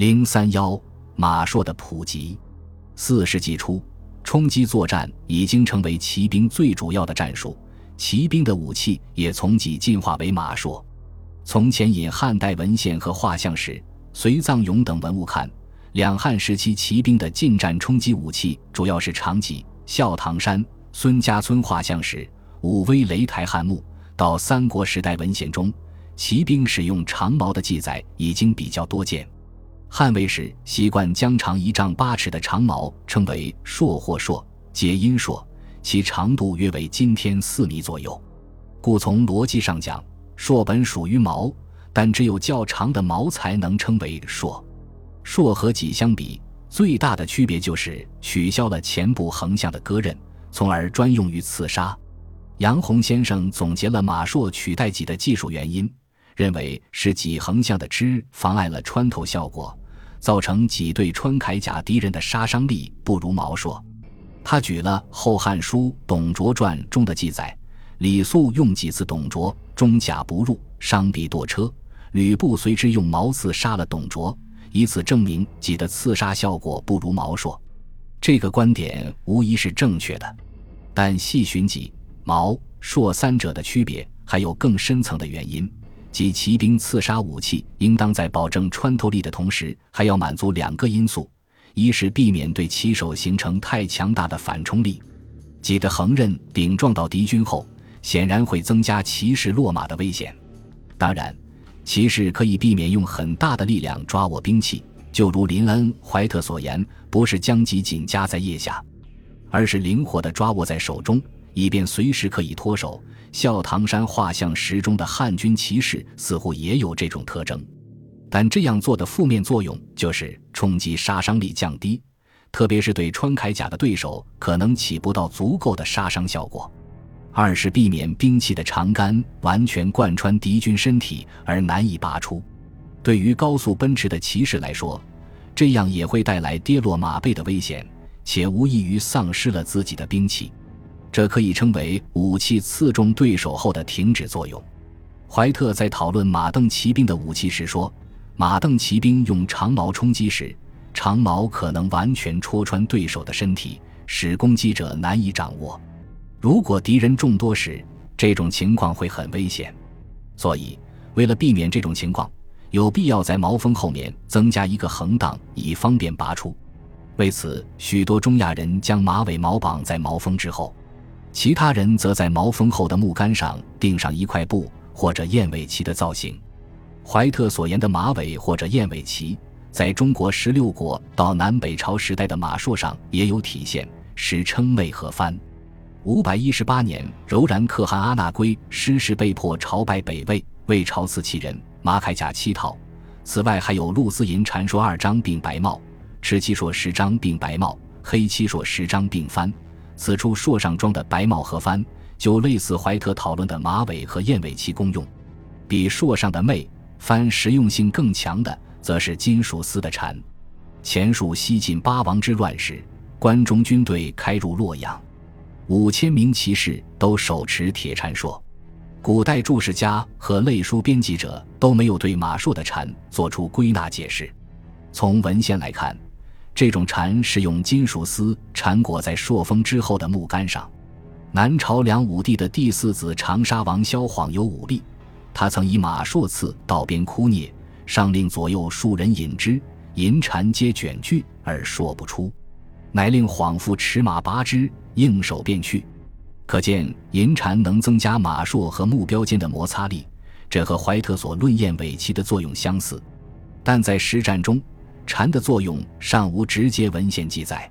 零三幺马槊的普及。四世纪初，冲击作战已经成为骑兵最主要的战术，骑兵的武器也从戟进化为马槊。从前引汉代文献和画像史、随葬俑等文物看，两汉时期骑兵的近战冲击武器主要是长戟。孝唐山、孙家村画像石、武威擂台汉墓到三国时代文献中，骑兵使用长矛的记载已经比较多见。汉魏时习惯将长一丈八尺的长矛称为槊或槊，皆音槊，其长度约为今天四米左右。故从逻辑上讲，槊本属于矛，但只有较长的矛才能称为槊。槊和戟相比。最大的区别就是取消了前部横向的割刃，从而专用于刺杀。杨洪先生总结了马槊取代戟的技术原因，认为是戟横向的支妨碍了穿透效果，造成戟对穿铠甲敌人的杀伤力不如矛槊。他举了《后汉书·董卓传》中的记载：李肃用几次董卓，中甲不入，伤臂堕车。吕布随之用矛刺杀了董卓。以此证明戟的刺杀效果不如矛槊，这个观点无疑是正确的。但细寻戟、矛、槊三者的区别，还有更深层的原因，即骑兵刺杀武器应当在保证穿透力的同时，还要满足两个因素：一是避免对骑手形成太强大的反冲力；戟的横刃顶撞到敌军后，显然会增加骑士落马的危险。当然。骑士可以避免用很大的力量抓握兵器，就如林恩·怀特所言，不是将其紧夹在腋下，而是灵活地抓握在手中，以便随时可以脱手。笑唐山画像石中的汉军骑士似乎也有这种特征，但这样做的负面作用就是冲击杀伤力降低，特别是对穿铠甲的对手可能起不到足够的杀伤效果。二是避免兵器的长杆完全贯穿敌军身体而难以拔出，对于高速奔驰的骑士来说，这样也会带来跌落马背的危险，且无异于丧失了自己的兵器。这可以称为武器刺中对手后的停止作用。怀特在讨论马镫骑兵的武器时说，马镫骑兵用长矛冲击时，长矛可能完全戳穿对手的身体，使攻击者难以掌握。如果敌人众多时，这种情况会很危险，所以为了避免这种情况，有必要在矛锋后面增加一个横档，以方便拔出。为此，许多中亚人将马尾矛绑在矛锋之后，其他人则在毛峰后的木杆上钉上一块布或者燕尾旗的造型。怀特所言的马尾或者燕尾旗，在中国十六国到南北朝时代的马槊上也有体现，史称为和帆。五百一十八年，柔然可汗阿那圭失势被迫朝拜北魏，魏朝赐其人马铠甲七套。此外，还有陆思银传说二张并白帽，赤七说十张并白帽，黑七说十张并幡。此处槊上装的白帽和幡，就类似怀特讨论的马尾和燕尾旗功用。比槊上的袂、幡实用性更强的，则是金属丝的缠。前述西晋八王之乱时，关中军队开入洛阳。五千名骑士都手持铁禅槊，古代注释家和类书编辑者都没有对马槊的禅做出归纳解释。从文献来看，这种蝉是用金属丝缠裹在槊锋之后的木杆上。南朝梁武帝的第四子长沙王萧晃有武力，他曾以马槊刺道边枯孽，上令左右数人引之，银蝉皆卷聚而说不出。乃令晃父持马拔之，应手便去。可见银蝉能增加马槊和目标间的摩擦力，这和怀特所论燕尾旗的作用相似。但在实战中，蝉的作用尚无直接文献记载。